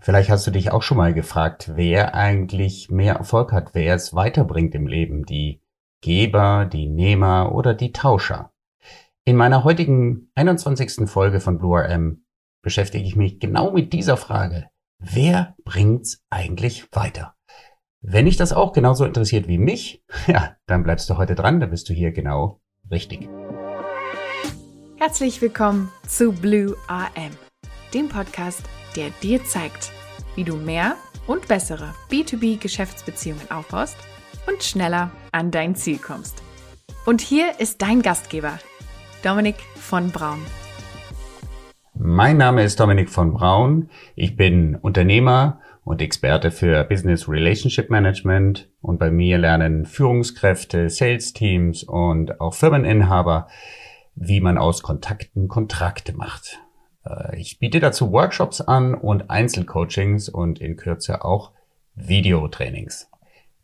Vielleicht hast du dich auch schon mal gefragt, wer eigentlich mehr Erfolg hat, wer es weiterbringt im Leben, die Geber, die Nehmer oder die Tauscher. In meiner heutigen 21. Folge von Blue RM beschäftige ich mich genau mit dieser Frage. Wer bringt's eigentlich weiter? Wenn dich das auch genauso interessiert wie mich, ja, dann bleibst du heute dran, dann bist du hier genau richtig. Herzlich willkommen zu Blue RM, dem Podcast, der dir zeigt, wie du mehr und bessere B2B-Geschäftsbeziehungen aufbaust und schneller an dein Ziel kommst. Und hier ist dein Gastgeber, Dominik von Braun. Mein Name ist Dominik von Braun. Ich bin Unternehmer und Experte für Business Relationship Management und bei mir lernen Führungskräfte, Sales Teams und auch Firmeninhaber, wie man aus Kontakten Kontrakte macht. Äh, ich biete dazu Workshops an und Einzelcoachings und in Kürze auch Videotrainings.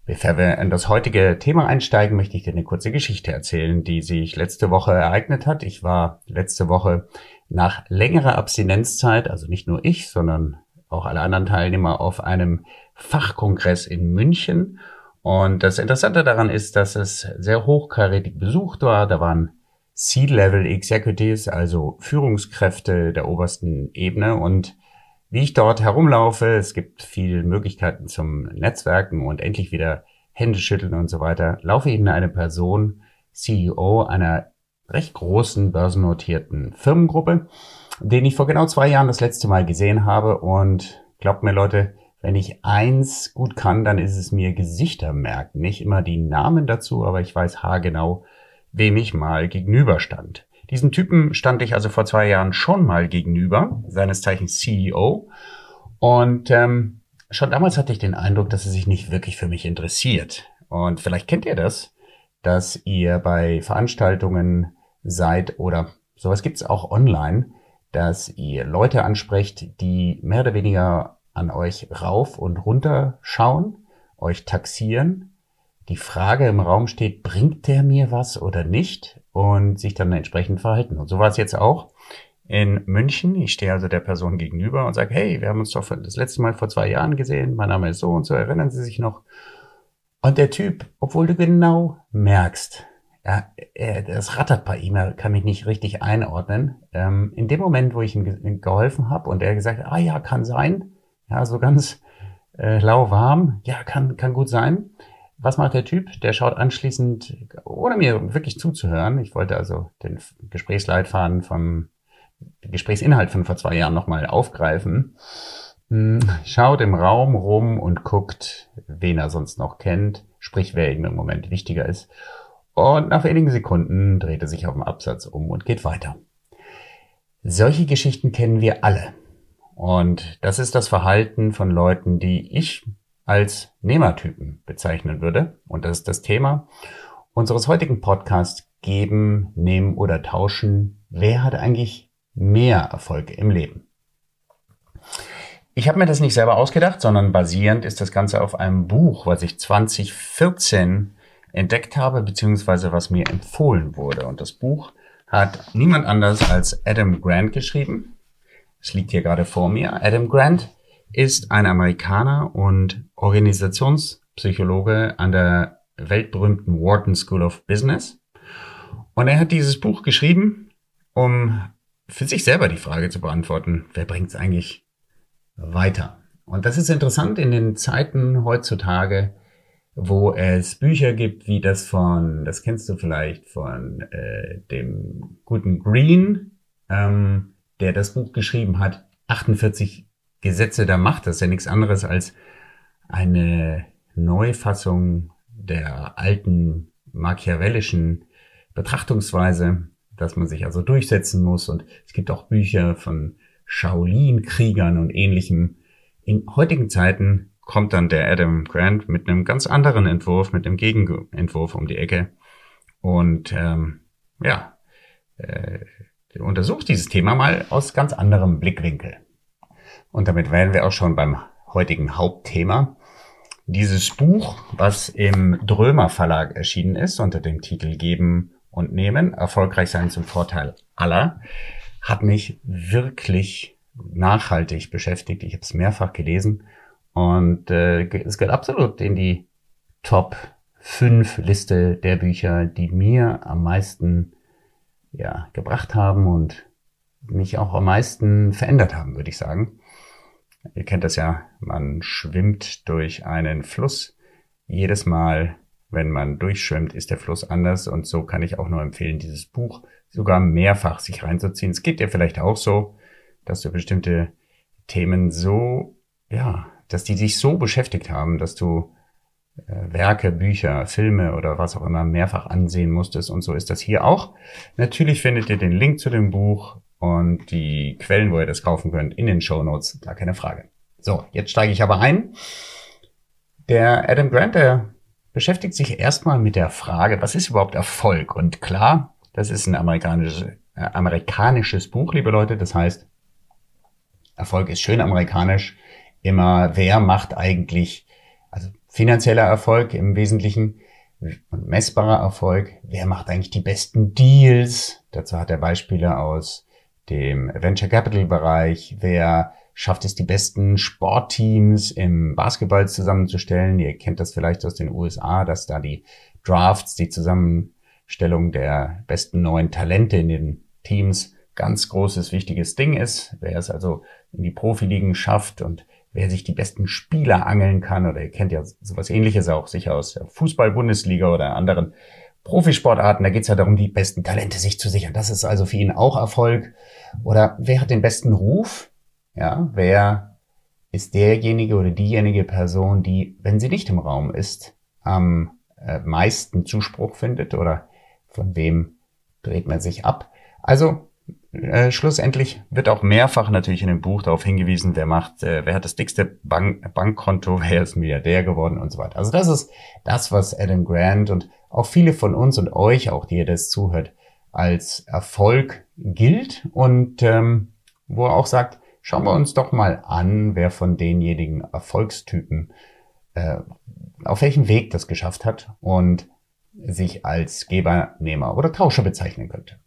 Bevor wir in das heutige Thema einsteigen, möchte ich dir eine kurze Geschichte erzählen, die sich letzte Woche ereignet hat. Ich war letzte Woche nach längerer Abstinenzzeit, also nicht nur ich, sondern auch alle anderen Teilnehmer auf einem Fachkongress in München. Und das Interessante daran ist, dass es sehr hochkarätig besucht war. Da waren C-Level Executives, also Führungskräfte der obersten Ebene und wie ich dort herumlaufe, es gibt viele Möglichkeiten zum Netzwerken und endlich wieder Hände schütteln und so weiter, laufe ich in eine Person, CEO einer recht großen börsennotierten Firmengruppe, den ich vor genau zwei Jahren das letzte Mal gesehen habe und glaubt mir Leute, wenn ich eins gut kann, dann ist es mir Gesichter merken. Nicht immer die Namen dazu, aber ich weiß haargenau, wem ich mal gegenüberstand. Diesen Typen stand ich also vor zwei Jahren schon mal gegenüber, seines Zeichens CEO. Und ähm, schon damals hatte ich den Eindruck, dass er sich nicht wirklich für mich interessiert. Und vielleicht kennt ihr das, dass ihr bei Veranstaltungen seid oder sowas gibt's auch online, dass ihr Leute ansprecht, die mehr oder weniger an euch rauf und runter schauen, euch taxieren die Frage im Raum steht, bringt der mir was oder nicht? Und sich dann entsprechend verhalten. Und so war es jetzt auch in München. Ich stehe also der Person gegenüber und sage, hey, wir haben uns doch das letzte Mal vor zwei Jahren gesehen. Mein Name ist so und so. Erinnern Sie sich noch? Und der Typ, obwohl du genau merkst, ja, er, das rattert bei ihm, er kann mich nicht richtig einordnen. Ähm, in dem Moment, wo ich ihm geholfen habe und er gesagt ah ja, kann sein, ja, so ganz äh, lauwarm, ja, kann, kann gut sein, was macht der Typ? Der schaut anschließend, ohne mir wirklich zuzuhören, ich wollte also den Gesprächsleitfaden vom Gesprächsinhalt von vor zwei Jahren nochmal aufgreifen, hm, schaut im Raum rum und guckt, wen er sonst noch kennt, sprich, wer ihm im Moment wichtiger ist. Und nach wenigen Sekunden dreht er sich auf dem Absatz um und geht weiter. Solche Geschichten kennen wir alle. Und das ist das Verhalten von Leuten, die ich als Nehmertypen bezeichnen würde. Und das ist das Thema unseres heutigen Podcasts Geben, Nehmen oder Tauschen. Wer hat eigentlich mehr Erfolg im Leben? Ich habe mir das nicht selber ausgedacht, sondern basierend ist das Ganze auf einem Buch, was ich 2014 entdeckt habe, beziehungsweise was mir empfohlen wurde. Und das Buch hat niemand anders als Adam Grant geschrieben. Es liegt hier gerade vor mir. Adam Grant ist ein Amerikaner und Organisationspsychologe an der weltberühmten Wharton School of Business. Und er hat dieses Buch geschrieben, um für sich selber die Frage zu beantworten, wer bringt es eigentlich weiter? Und das ist interessant in den Zeiten heutzutage, wo es Bücher gibt wie das von, das kennst du vielleicht, von äh, dem guten Green, ähm, der das Buch geschrieben hat, 48 Gesetze der Macht. Das ist ja nichts anderes als eine Neufassung der alten machiavellischen Betrachtungsweise, dass man sich also durchsetzen muss. Und es gibt auch Bücher von Shaolin-Kriegern und ähnlichem. In heutigen Zeiten kommt dann der Adam Grant mit einem ganz anderen Entwurf, mit einem Gegenentwurf um die Ecke. Und ähm, ja, äh, untersucht dieses Thema mal aus ganz anderem Blickwinkel. Und damit wären wir auch schon beim heutigen Hauptthema. Dieses Buch, was im Drömer Verlag erschienen ist, unter dem Titel Geben und Nehmen, erfolgreich sein zum Vorteil aller, hat mich wirklich nachhaltig beschäftigt. Ich habe es mehrfach gelesen und äh, es gehört absolut in die Top 5 Liste der Bücher, die mir am meisten ja, gebracht haben und mich auch am meisten verändert haben, würde ich sagen. Ihr kennt das ja, man schwimmt durch einen Fluss. Jedes Mal, wenn man durchschwimmt, ist der Fluss anders und so kann ich auch nur empfehlen, dieses Buch sogar mehrfach sich reinzuziehen. Es geht dir vielleicht auch so, dass du bestimmte Themen so, ja, dass die dich so beschäftigt haben, dass du äh, Werke, Bücher, Filme oder was auch immer mehrfach ansehen musstest. Und so ist das hier auch. Natürlich findet ihr den Link zu dem Buch und die Quellen, wo ihr das kaufen könnt, in den Show Notes. Gar keine Frage. So, jetzt steige ich aber ein. Der Adam Grant, der beschäftigt sich erstmal mit der Frage, was ist überhaupt Erfolg? Und klar, das ist ein amerikanisches, äh, amerikanisches Buch, liebe Leute. Das heißt, Erfolg ist schön amerikanisch. Immer, wer macht eigentlich, also finanzieller Erfolg im Wesentlichen und messbarer Erfolg. Wer macht eigentlich die besten Deals? Dazu hat er Beispiele aus dem Venture Capital Bereich. Wer schafft es, die besten Sportteams im Basketball zusammenzustellen? Ihr kennt das vielleicht aus den USA, dass da die Drafts, die Zusammenstellung der besten neuen Talente in den Teams ganz großes, wichtiges Ding ist. Wer es also in die Profiligen schafft und wer sich die besten Spieler angeln kann, oder ihr kennt ja sowas ähnliches auch sicher aus der Fußball-Bundesliga oder anderen Profisportarten, da geht es ja darum, die besten Talente sich zu sichern. Das ist also für ihn auch Erfolg. Oder wer hat den besten Ruf? Ja, wer ist derjenige oder diejenige Person, die, wenn sie nicht im Raum ist, am äh, meisten Zuspruch findet oder von wem dreht man sich ab? Also äh, schlussendlich wird auch mehrfach natürlich in dem Buch darauf hingewiesen, wer macht, äh, wer hat das dickste Bank Bankkonto, wer ist Milliardär geworden und so weiter. Also das ist das, was Adam Grant und auch viele von uns und euch, auch die ihr das zuhört, als Erfolg gilt und ähm, wo er auch sagt, schauen wir uns doch mal an, wer von denjenigen Erfolgstypen äh, auf welchem Weg das geschafft hat und sich als Gebernehmer oder Tauscher bezeichnen könnte.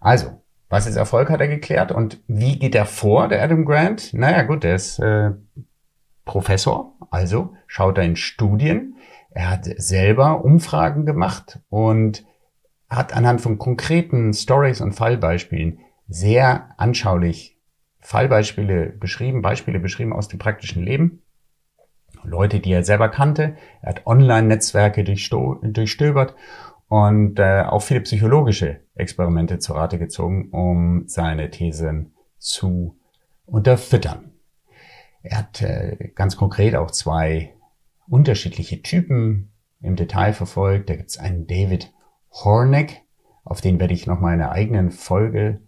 Also, was ist Erfolg, hat er geklärt. Und wie geht er vor, der Adam Grant? Naja gut, er ist äh, Professor, also schaut er in Studien. Er hat selber Umfragen gemacht und hat anhand von konkreten Stories und Fallbeispielen sehr anschaulich Fallbeispiele beschrieben, Beispiele beschrieben aus dem praktischen Leben. Leute, die er selber kannte. Er hat Online-Netzwerke durchstöbert und äh, auch viele psychologische Experimente zu Rate gezogen, um seine Thesen zu unterfüttern. Er hat äh, ganz konkret auch zwei unterschiedliche Typen im Detail verfolgt. Da gibt es einen David Horneck, auf den werde ich noch mal in einer eigenen Folge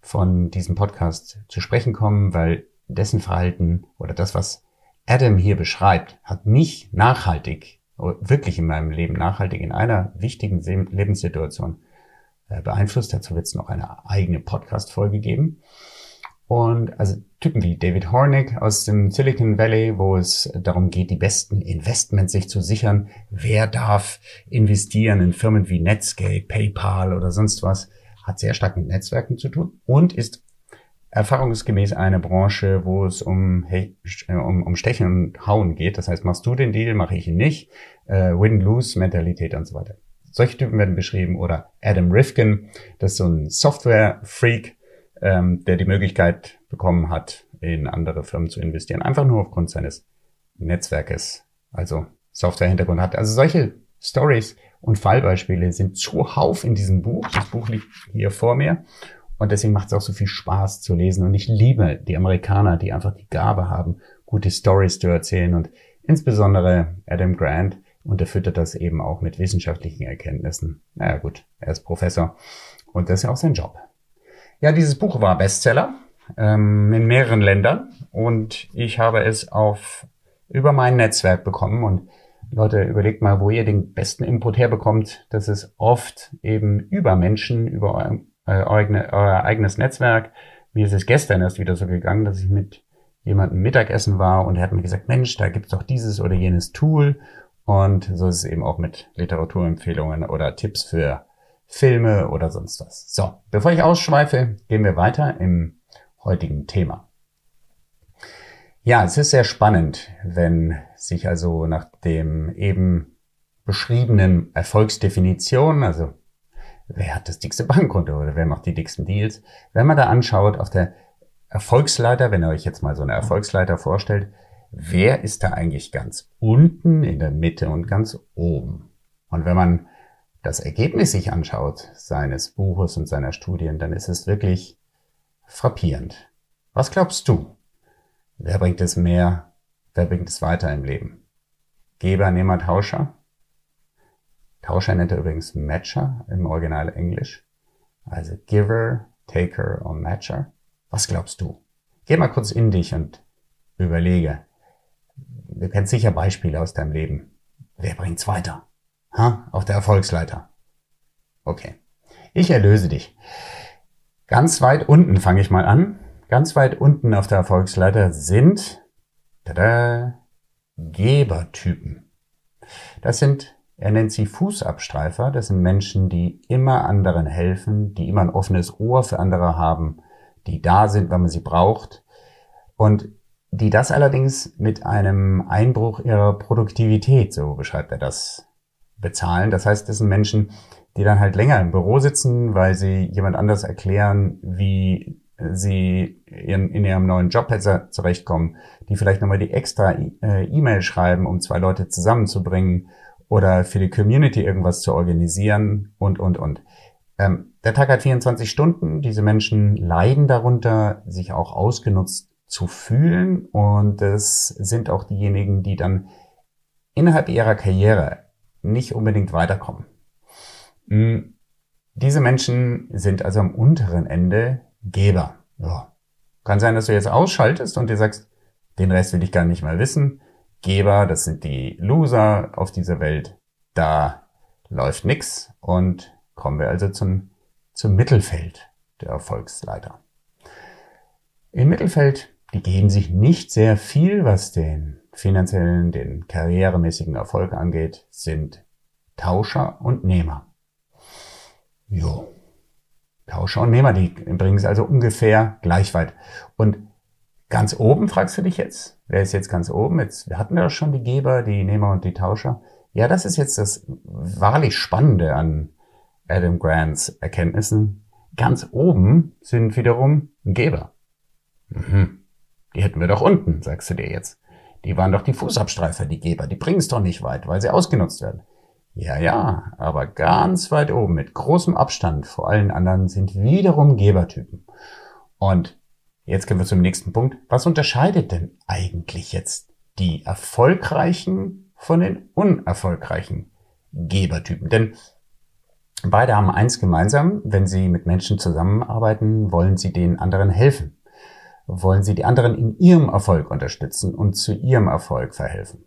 von diesem Podcast zu sprechen kommen, weil dessen Verhalten oder das, was Adam hier beschreibt, hat mich nachhaltig wirklich in meinem Leben nachhaltig in einer wichtigen Lebenssituation äh, beeinflusst. Dazu wird es noch eine eigene Podcast-Folge geben. Und also Typen wie David Hornick aus dem Silicon Valley, wo es darum geht, die besten Investments sich zu sichern. Wer darf investieren in Firmen wie Netscape, PayPal oder sonst was? Hat sehr stark mit Netzwerken zu tun und ist erfahrungsgemäß eine Branche, wo es um, äh, um, um Stechen und Hauen geht. Das heißt, machst du den Deal, mache ich ihn nicht. Äh, Win-Lose-Mentalität und so weiter. Solche Typen werden beschrieben. Oder Adam Rifkin, das ist so ein Software-Freak, ähm, der die Möglichkeit bekommen hat, in andere Firmen zu investieren. Einfach nur aufgrund seines Netzwerkes, also Software-Hintergrund hat. Also solche Stories und Fallbeispiele sind zuhauf in diesem Buch. Das Buch liegt hier vor mir. Und deswegen macht es auch so viel Spaß zu lesen. Und ich liebe die Amerikaner, die einfach die Gabe haben, gute Stories zu erzählen. Und insbesondere Adam Grant unterfüttert das eben auch mit wissenschaftlichen Erkenntnissen. Naja gut, er ist Professor und das ist ja auch sein Job. Ja, dieses Buch war Bestseller ähm, in mehreren Ländern und ich habe es auf über mein Netzwerk bekommen und Leute, überlegt mal, wo ihr den besten Input herbekommt. Das ist oft eben über Menschen, über äh, euer, euer eigenes Netzwerk. Mir ist es gestern erst wieder so gegangen, dass ich mit jemandem Mittagessen war und er hat mir gesagt, Mensch, da gibt's doch dieses oder jenes Tool. Und so ist es eben auch mit Literaturempfehlungen oder Tipps für Filme oder sonst was. So, bevor ich ausschweife, gehen wir weiter. Im heutigen Thema. Ja, es ist sehr spannend, wenn sich also nach dem eben beschriebenen Erfolgsdefinition, also wer hat das dickste Bankkonto oder wer macht die dicksten Deals, wenn man da anschaut auf der Erfolgsleiter, wenn ihr euch jetzt mal so eine Erfolgsleiter vorstellt, wer ist da eigentlich ganz unten, in der Mitte und ganz oben? Und wenn man das Ergebnis sich anschaut seines Buches und seiner Studien, dann ist es wirklich frappierend. Was glaubst du? Wer bringt es mehr? Wer bringt es weiter im Leben? Geber, Nehmer, Tauscher? Tauscher nennt er übrigens Matcher im Original Englisch. Also Giver, Taker und Matcher. Was glaubst du? Geh mal kurz in dich und überlege. Du kennst sicher Beispiele aus deinem Leben. Wer bringt's weiter? Ha? Auf der Erfolgsleiter. Okay. Ich erlöse dich. Ganz weit unten fange ich mal an. Ganz weit unten auf der Erfolgsleiter sind tada, Gebertypen. Das sind, er nennt sie Fußabstreifer. Das sind Menschen, die immer anderen helfen, die immer ein offenes Ohr für andere haben, die da sind, wenn man sie braucht und die das allerdings mit einem Einbruch ihrer Produktivität, so beschreibt er das, bezahlen. Das heißt, das sind Menschen, die dann halt länger im Büro sitzen, weil sie jemand anders erklären, wie sie in, in ihrem neuen Job zurechtkommen, die vielleicht nochmal die extra äh, E-Mail schreiben, um zwei Leute zusammenzubringen oder für die Community irgendwas zu organisieren und, und, und. Ähm, der Tag hat 24 Stunden. Diese Menschen leiden darunter, sich auch ausgenutzt zu fühlen. Und es sind auch diejenigen, die dann innerhalb ihrer Karriere nicht unbedingt weiterkommen. Hm, diese Menschen sind also am unteren Ende Geber. Ja. Kann sein, dass du jetzt ausschaltest und dir sagst, den Rest will ich gar nicht mehr wissen. Geber, das sind die Loser auf dieser Welt. Da läuft nix. Und kommen wir also zum, zum Mittelfeld der Erfolgsleiter. Im Mittelfeld, die geben sich nicht sehr viel, was den finanziellen, den karrieremäßigen Erfolg angeht, sind Tauscher und Nehmer. Jo. Tauscher und Nehmer, die bringen es also ungefähr gleich weit. Und ganz oben fragst du dich jetzt, wer ist jetzt ganz oben? Jetzt, wir hatten ja schon die Geber, die Nehmer und die Tauscher. Ja, das ist jetzt das wahrlich Spannende an Adam Grants Erkenntnissen. Ganz oben sind wiederum Geber. Mhm. Die hätten wir doch unten, sagst du dir jetzt. Die waren doch die Fußabstreifer, die Geber. Die bringen es doch nicht weit, weil sie ausgenutzt werden. Ja, ja, aber ganz weit oben, mit großem Abstand vor allen anderen, sind wiederum Gebertypen. Und jetzt kommen wir zum nächsten Punkt. Was unterscheidet denn eigentlich jetzt die erfolgreichen von den unerfolgreichen Gebertypen? Denn beide haben eins gemeinsam, wenn sie mit Menschen zusammenarbeiten, wollen sie den anderen helfen. Wollen sie die anderen in ihrem Erfolg unterstützen und zu ihrem Erfolg verhelfen.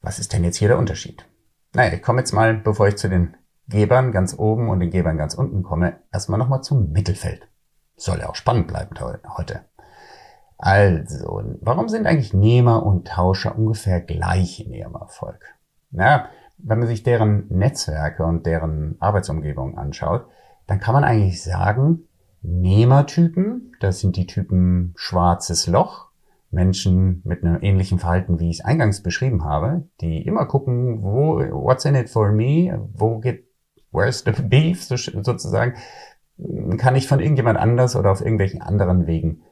Was ist denn jetzt hier der Unterschied? Naja, ich komme jetzt mal, bevor ich zu den Gebern ganz oben und den Gebern ganz unten komme, erstmal nochmal zum Mittelfeld. Soll ja auch spannend bleiben heute. Also, warum sind eigentlich Nehmer und Tauscher ungefähr gleich in ihrem Erfolg? Na, wenn man sich deren Netzwerke und deren Arbeitsumgebung anschaut, dann kann man eigentlich sagen, Nehmertypen, das sind die Typen schwarzes Loch, Menschen mit einem ähnlichen Verhalten, wie ich es eingangs beschrieben habe, die immer gucken, wo, what's in it for me, wo geht, where's the beef, sozusagen, kann ich von irgendjemand anders oder auf irgendwelchen anderen Wegen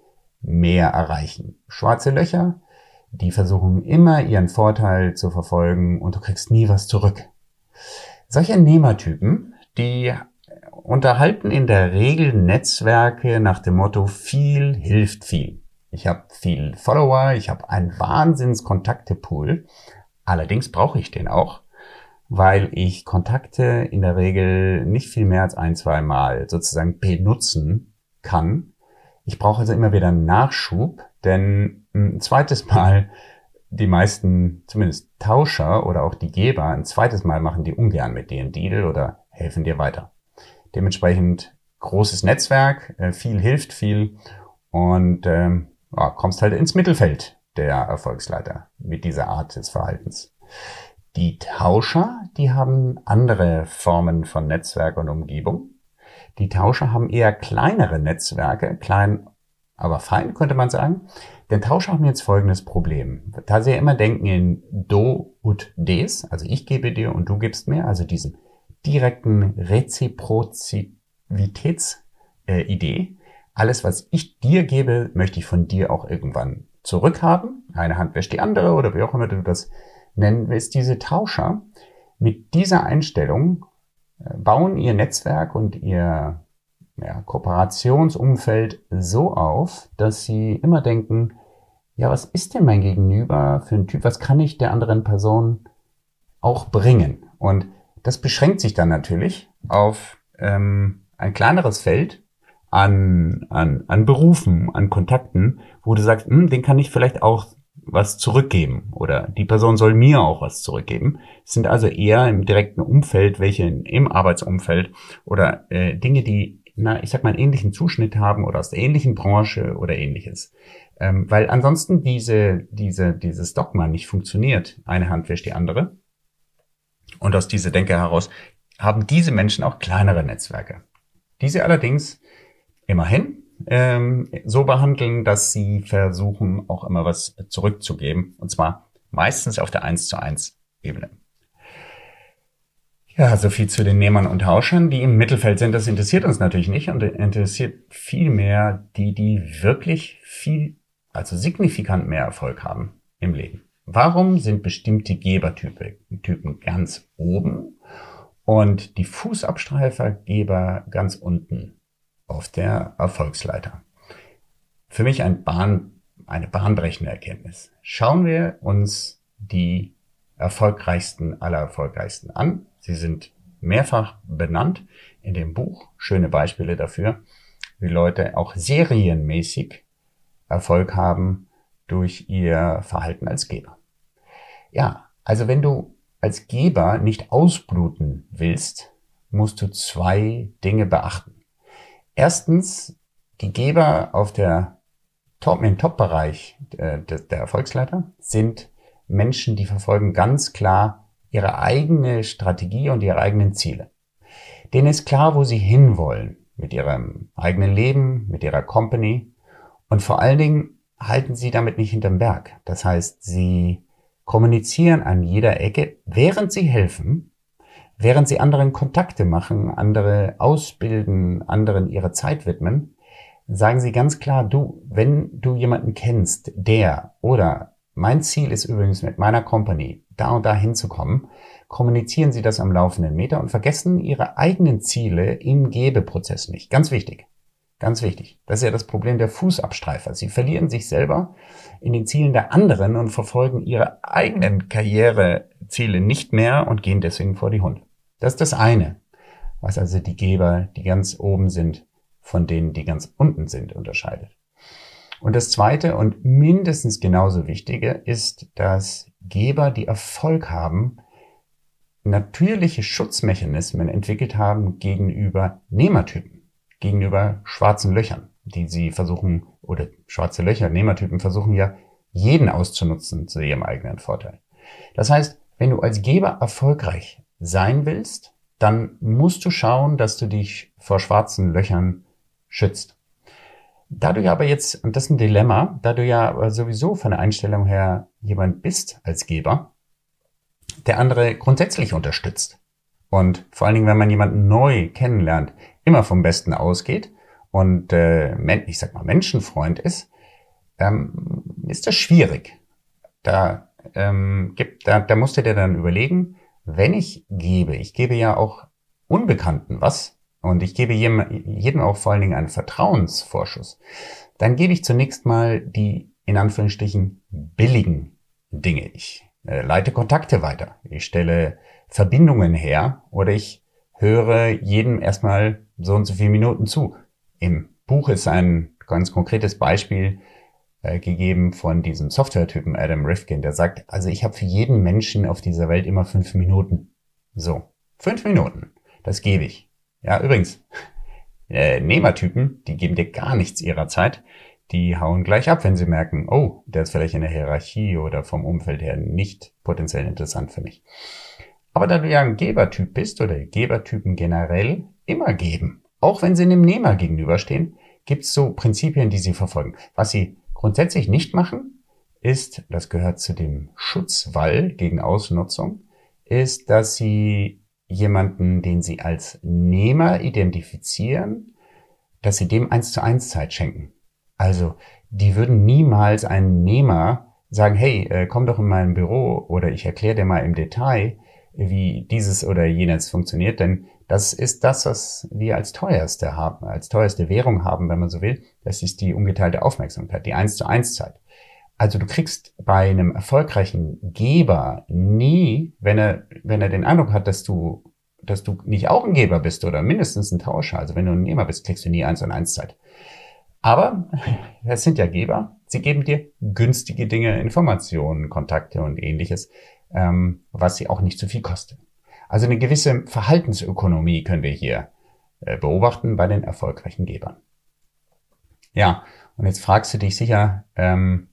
mehr erreichen. Schwarze Löcher, die versuchen immer ihren Vorteil zu verfolgen und du kriegst nie was zurück. Solche Nehmertypen, die unterhalten in der Regel Netzwerke nach dem Motto viel hilft viel. Ich habe viel Follower, ich habe einen Wahnsinns Kontaktepool. Allerdings brauche ich den auch, weil ich Kontakte in der Regel nicht viel mehr als ein, zwei Mal sozusagen benutzen kann. Ich brauche also immer wieder Nachschub, denn ein zweites Mal die meisten, zumindest Tauscher oder auch die Geber, ein zweites Mal machen die ungern mit dir einen Deal oder helfen dir weiter. Dementsprechend großes Netzwerk, äh, viel hilft viel und ähm, kommst halt ins Mittelfeld der Erfolgsleiter mit dieser Art des Verhaltens. Die Tauscher, die haben andere Formen von Netzwerk und Umgebung. Die Tauscher haben eher kleinere Netzwerke, klein, aber fein, könnte man sagen. Denn Tauscher haben jetzt folgendes Problem. Da sie ja immer denken in Do und Des, also ich gebe dir und du gibst mir, also diesen direkten Reziprozitätsidee. Alles, was ich dir gebe, möchte ich von dir auch irgendwann zurückhaben. Eine Hand wäscht die andere oder wie auch immer du das nennen willst. Diese Tauscher mit dieser Einstellung äh, bauen ihr Netzwerk und ihr ja, Kooperationsumfeld so auf, dass sie immer denken, ja, was ist denn mein Gegenüber für ein Typ? Was kann ich der anderen Person auch bringen? Und das beschränkt sich dann natürlich auf ähm, ein kleineres Feld an, an, an Berufen, an Kontakten, wo du sagst, hm, den kann ich vielleicht auch was zurückgeben oder die Person soll mir auch was zurückgeben. Es sind also eher im direkten Umfeld, welche im Arbeitsumfeld oder äh, Dinge, die, na, ich sag mal, einen ähnlichen Zuschnitt haben oder aus der ähnlichen Branche oder ähnliches. Ähm, weil ansonsten diese, diese, dieses Dogma nicht funktioniert. Eine Hand wäscht die andere. Und aus dieser Denke heraus haben diese Menschen auch kleinere Netzwerke. Diese allerdings immerhin ähm, so behandeln, dass sie versuchen, auch immer was zurückzugeben. Und zwar meistens auf der 1 zu 1 Ebene. Ja, so viel zu den Nehmern und Tauschern, die im Mittelfeld sind. Das interessiert uns natürlich nicht und interessiert viel mehr die, die wirklich viel, also signifikant mehr Erfolg haben im Leben. Warum sind bestimmte Gebertypen ganz oben und die Fußabstreifergeber ganz unten? Auf der Erfolgsleiter. Für mich ein Bahn, eine bahnbrechende Erkenntnis. Schauen wir uns die erfolgreichsten aller erfolgreichsten an. Sie sind mehrfach benannt in dem Buch. Schöne Beispiele dafür, wie Leute auch serienmäßig Erfolg haben durch ihr Verhalten als Geber. Ja, also wenn du als Geber nicht ausbluten willst, musst du zwei Dinge beachten. Erstens, die Geber auf der Top, im Top-Bereich der, der Erfolgsleiter sind Menschen, die verfolgen ganz klar ihre eigene Strategie und ihre eigenen Ziele. Denen ist klar, wo sie hinwollen mit ihrem eigenen Leben, mit ihrer Company und vor allen Dingen halten sie damit nicht hinterm Berg. Das heißt, sie kommunizieren an jeder Ecke, während sie helfen, während sie anderen Kontakte machen, andere ausbilden, anderen ihre Zeit widmen, sagen sie ganz klar, du, wenn du jemanden kennst, der oder mein Ziel ist übrigens mit meiner Company da und da hinzukommen, kommunizieren sie das am laufenden Meter und vergessen ihre eigenen Ziele im Gebeprozess nicht. Ganz wichtig. Ganz wichtig. Das ist ja das Problem der Fußabstreifer. Sie verlieren sich selber in den Zielen der anderen und verfolgen ihre eigenen Karriereziele nicht mehr und gehen deswegen vor die Hunde. Das ist das eine, was also die Geber, die ganz oben sind, von denen, die ganz unten sind, unterscheidet. Und das zweite und mindestens genauso wichtige ist, dass Geber, die Erfolg haben, natürliche Schutzmechanismen entwickelt haben gegenüber Nehmertypen, gegenüber schwarzen Löchern, die sie versuchen, oder schwarze Löcher, Nehmertypen versuchen ja, jeden auszunutzen zu ihrem eigenen Vorteil. Das heißt, wenn du als Geber erfolgreich sein willst, dann musst du schauen, dass du dich vor schwarzen Löchern schützt. Da du ja aber jetzt, und das ist ein Dilemma, da du ja sowieso von der Einstellung her jemand bist als Geber, der andere grundsätzlich unterstützt und vor allen Dingen, wenn man jemanden neu kennenlernt, immer vom Besten ausgeht und äh, ich sag mal Menschenfreund ist, ähm, ist das schwierig. Da ähm, gibt, da, da musst du dir dann überlegen, wenn ich gebe, ich gebe ja auch Unbekannten was und ich gebe jedem, jedem auch vor allen Dingen einen Vertrauensvorschuss, dann gebe ich zunächst mal die in Anführungsstrichen billigen Dinge. Ich äh, leite Kontakte weiter, ich stelle Verbindungen her oder ich höre jedem erstmal so und so viele Minuten zu. Im Buch ist ein ganz konkretes Beispiel äh, gegeben von diesem Software-Typen Adam Rifkin, der sagt, also ich habe für jeden Menschen auf dieser Welt immer fünf Minuten. So, fünf Minuten, das gebe ich. Ja, übrigens, äh, Nehmertypen, die geben dir gar nichts ihrer Zeit. Die hauen gleich ab, wenn sie merken, oh, der ist vielleicht in der Hierarchie oder vom Umfeld her nicht potenziell interessant für mich. Aber da du ja ein Gebertyp bist oder Gebertypen generell immer geben, auch wenn sie einem Nehmer gegenüberstehen, gibt es so Prinzipien, die sie verfolgen. Was sie grundsätzlich nicht machen, ist, das gehört zu dem Schutzwall gegen Ausnutzung, ist, dass sie jemanden, den sie als Nehmer identifizieren, dass sie dem eins zu eins Zeit schenken. Also, die würden niemals einen Nehmer sagen, hey, äh, komm doch in mein Büro oder ich erkläre dir mal im Detail, wie dieses oder jenes funktioniert, denn das ist das, was wir als teuerste haben, als teuerste Währung haben, wenn man so will. Das ist die ungeteilte Aufmerksamkeit, die eins zu eins Zeit. Also du kriegst bei einem erfolgreichen Geber nie, wenn er, wenn er den Eindruck hat, dass du, dass du nicht auch ein Geber bist oder mindestens ein Tauscher. Also wenn du ein Nehmer bist, kriegst du nie eins und eins Zeit. Aber es sind ja Geber. Sie geben dir günstige Dinge, Informationen, Kontakte und ähnliches, ähm, was sie auch nicht zu viel kostet. Also eine gewisse Verhaltensökonomie können wir hier äh, beobachten bei den erfolgreichen Gebern. Ja, und jetzt fragst du dich sicher, ähm,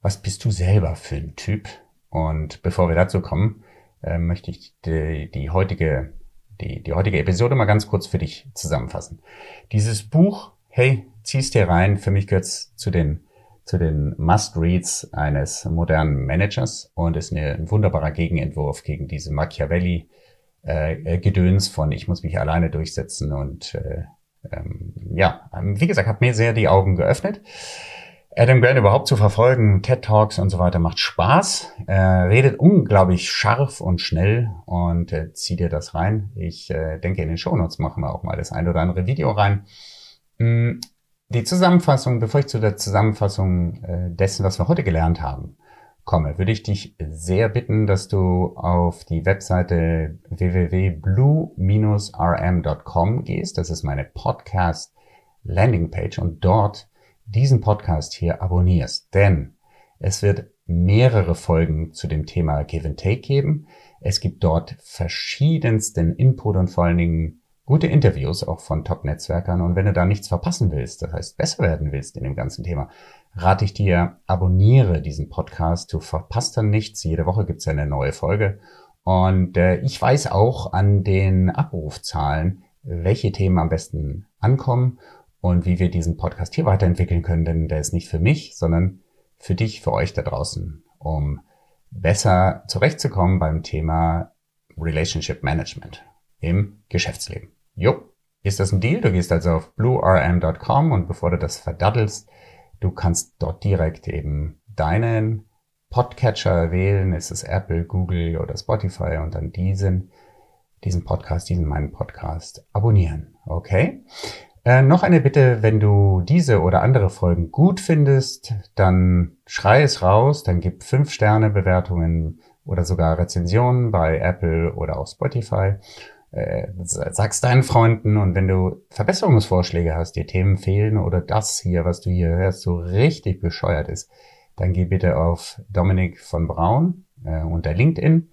was bist du selber für ein Typ? Und bevor wir dazu kommen, äh, möchte ich die, die heutige die, die heutige Episode mal ganz kurz für dich zusammenfassen. Dieses Buch, hey, zieh's dir rein, für mich gehört's zu den zu den Must-Reads eines modernen Managers und ist eine, ein wunderbarer Gegenentwurf gegen diese Machiavelli äh, Gedöns von ich muss mich alleine durchsetzen und äh, ähm, ja, wie gesagt, hat mir sehr die Augen geöffnet. Adam Grant überhaupt zu verfolgen, TED Talks und so weiter macht Spaß. Er redet unglaublich scharf und schnell und äh, zieh dir das rein. Ich äh, denke, in den Shownotes machen wir auch mal das ein oder andere Video rein. Die Zusammenfassung, bevor ich zu der Zusammenfassung äh, dessen, was wir heute gelernt haben, komme, würde ich dich sehr bitten, dass du auf die Webseite www.blue-rm.com gehst. Das ist meine Podcast Landingpage und dort diesen Podcast hier abonnierst, denn es wird mehrere Folgen zu dem Thema Give and Take geben. Es gibt dort verschiedensten Input und vor allen Dingen gute Interviews auch von Top-Netzwerkern. Und wenn du da nichts verpassen willst, das heißt besser werden willst in dem ganzen Thema, rate ich dir, abonniere diesen Podcast. Du verpasst dann nichts. Jede Woche gibt's eine neue Folge. Und äh, ich weiß auch an den Abrufzahlen, welche Themen am besten ankommen und wie wir diesen Podcast hier weiterentwickeln können, denn der ist nicht für mich, sondern für dich, für euch da draußen, um besser zurechtzukommen beim Thema Relationship Management im Geschäftsleben. Jo, ist das ein Deal? Du gehst also auf bluerm.com und bevor du das verdaddelst, du kannst dort direkt eben deinen Podcatcher wählen. Ist es Apple, Google oder Spotify und dann diesen, diesen Podcast, diesen meinen Podcast abonnieren. Okay? Äh, noch eine Bitte, wenn du diese oder andere Folgen gut findest, dann schrei es raus, dann gib fünf Sterne Bewertungen oder sogar Rezensionen bei Apple oder auch Spotify. Äh, sag's deinen Freunden und wenn du Verbesserungsvorschläge hast, dir Themen fehlen oder das hier, was du hier hörst, so richtig bescheuert ist, dann geh bitte auf Dominik von Braun äh, unter LinkedIn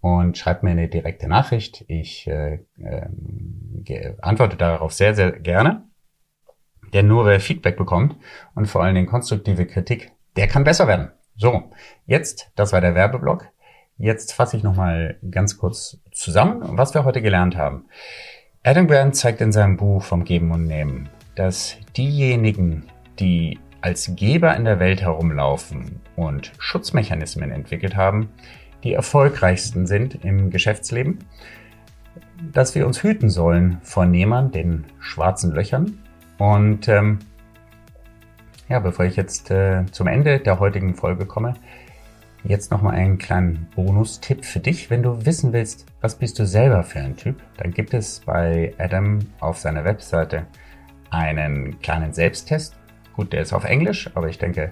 und schreibt mir eine direkte Nachricht. Ich äh, äh, antworte darauf sehr, sehr gerne. Denn nur wer Feedback bekommt und vor allen Dingen konstruktive Kritik, der kann besser werden. So, jetzt, das war der Werbeblock. Jetzt fasse ich nochmal ganz kurz zusammen, was wir heute gelernt haben. Adam Grant zeigt in seinem Buch vom Geben und Nehmen, dass diejenigen, die als Geber in der Welt herumlaufen und Schutzmechanismen entwickelt haben, die erfolgreichsten sind im Geschäftsleben, dass wir uns hüten sollen vor Nehmern, den schwarzen Löchern. Und ähm, ja, bevor ich jetzt äh, zum Ende der heutigen Folge komme, jetzt nochmal einen kleinen Bonustipp für dich. Wenn du wissen willst, was bist du selber für ein Typ, dann gibt es bei Adam auf seiner Webseite einen kleinen Selbsttest. Gut, der ist auf Englisch, aber ich denke,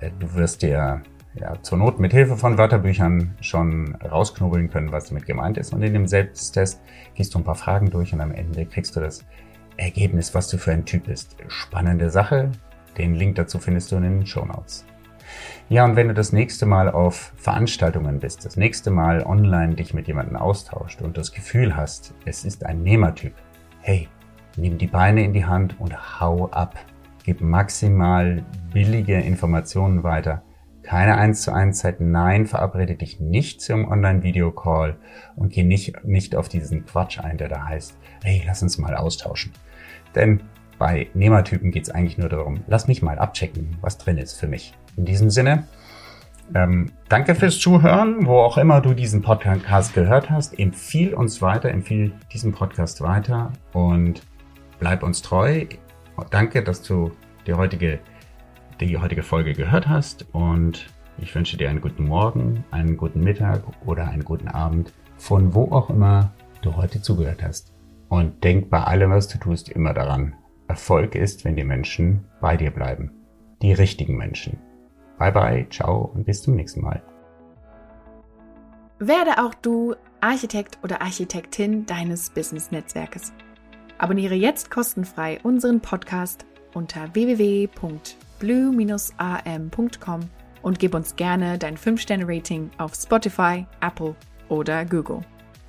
äh, du wirst dir ja, zur Not mit Hilfe von Wörterbüchern schon rausknobeln können, was damit gemeint ist. Und in dem Selbsttest gehst du ein paar Fragen durch und am Ende kriegst du das Ergebnis, was du für ein Typ bist. Spannende Sache. Den Link dazu findest du in den Show Notes. Ja, und wenn du das nächste Mal auf Veranstaltungen bist, das nächste Mal online dich mit jemandem austauscht und das Gefühl hast, es ist ein Nehmertyp, hey, nimm die Beine in die Hand und hau ab. Gib maximal billige Informationen weiter keine 1 zu 1 Zeit. Nein, verabrede dich nicht zum Online-Video-Call und geh nicht, nicht auf diesen Quatsch ein, der da heißt, hey, lass uns mal austauschen. Denn bei Nehmertypen geht es eigentlich nur darum, lass mich mal abchecken, was drin ist für mich. In diesem Sinne, ähm, danke fürs Zuhören, wo auch immer du diesen Podcast gehört hast. Empfiehl uns weiter, empfiehl diesen Podcast weiter und bleib uns treu. Danke, dass du die heutige, die heutige Folge gehört hast und ich wünsche dir einen guten Morgen, einen guten Mittag oder einen guten Abend, von wo auch immer du heute zugehört hast. Und denk bei allem, was du tust, immer daran. Erfolg ist, wenn die Menschen bei dir bleiben. Die richtigen Menschen. Bye bye, ciao und bis zum nächsten Mal. Werde auch du Architekt oder Architektin deines Business-Netzwerkes. Abonniere jetzt kostenfrei unseren Podcast unter www.blue-am.com und gib uns gerne dein 5-Sterne-Rating auf Spotify, Apple oder Google.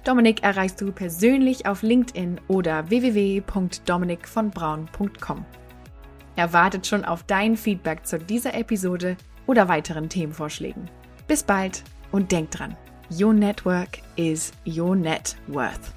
Dominik erreichst du persönlich auf LinkedIn oder www.dominikvonbraun.com. Er wartet schon auf dein Feedback zu dieser Episode oder weiteren Themenvorschlägen. Bis bald und denk dran, your network is your net worth.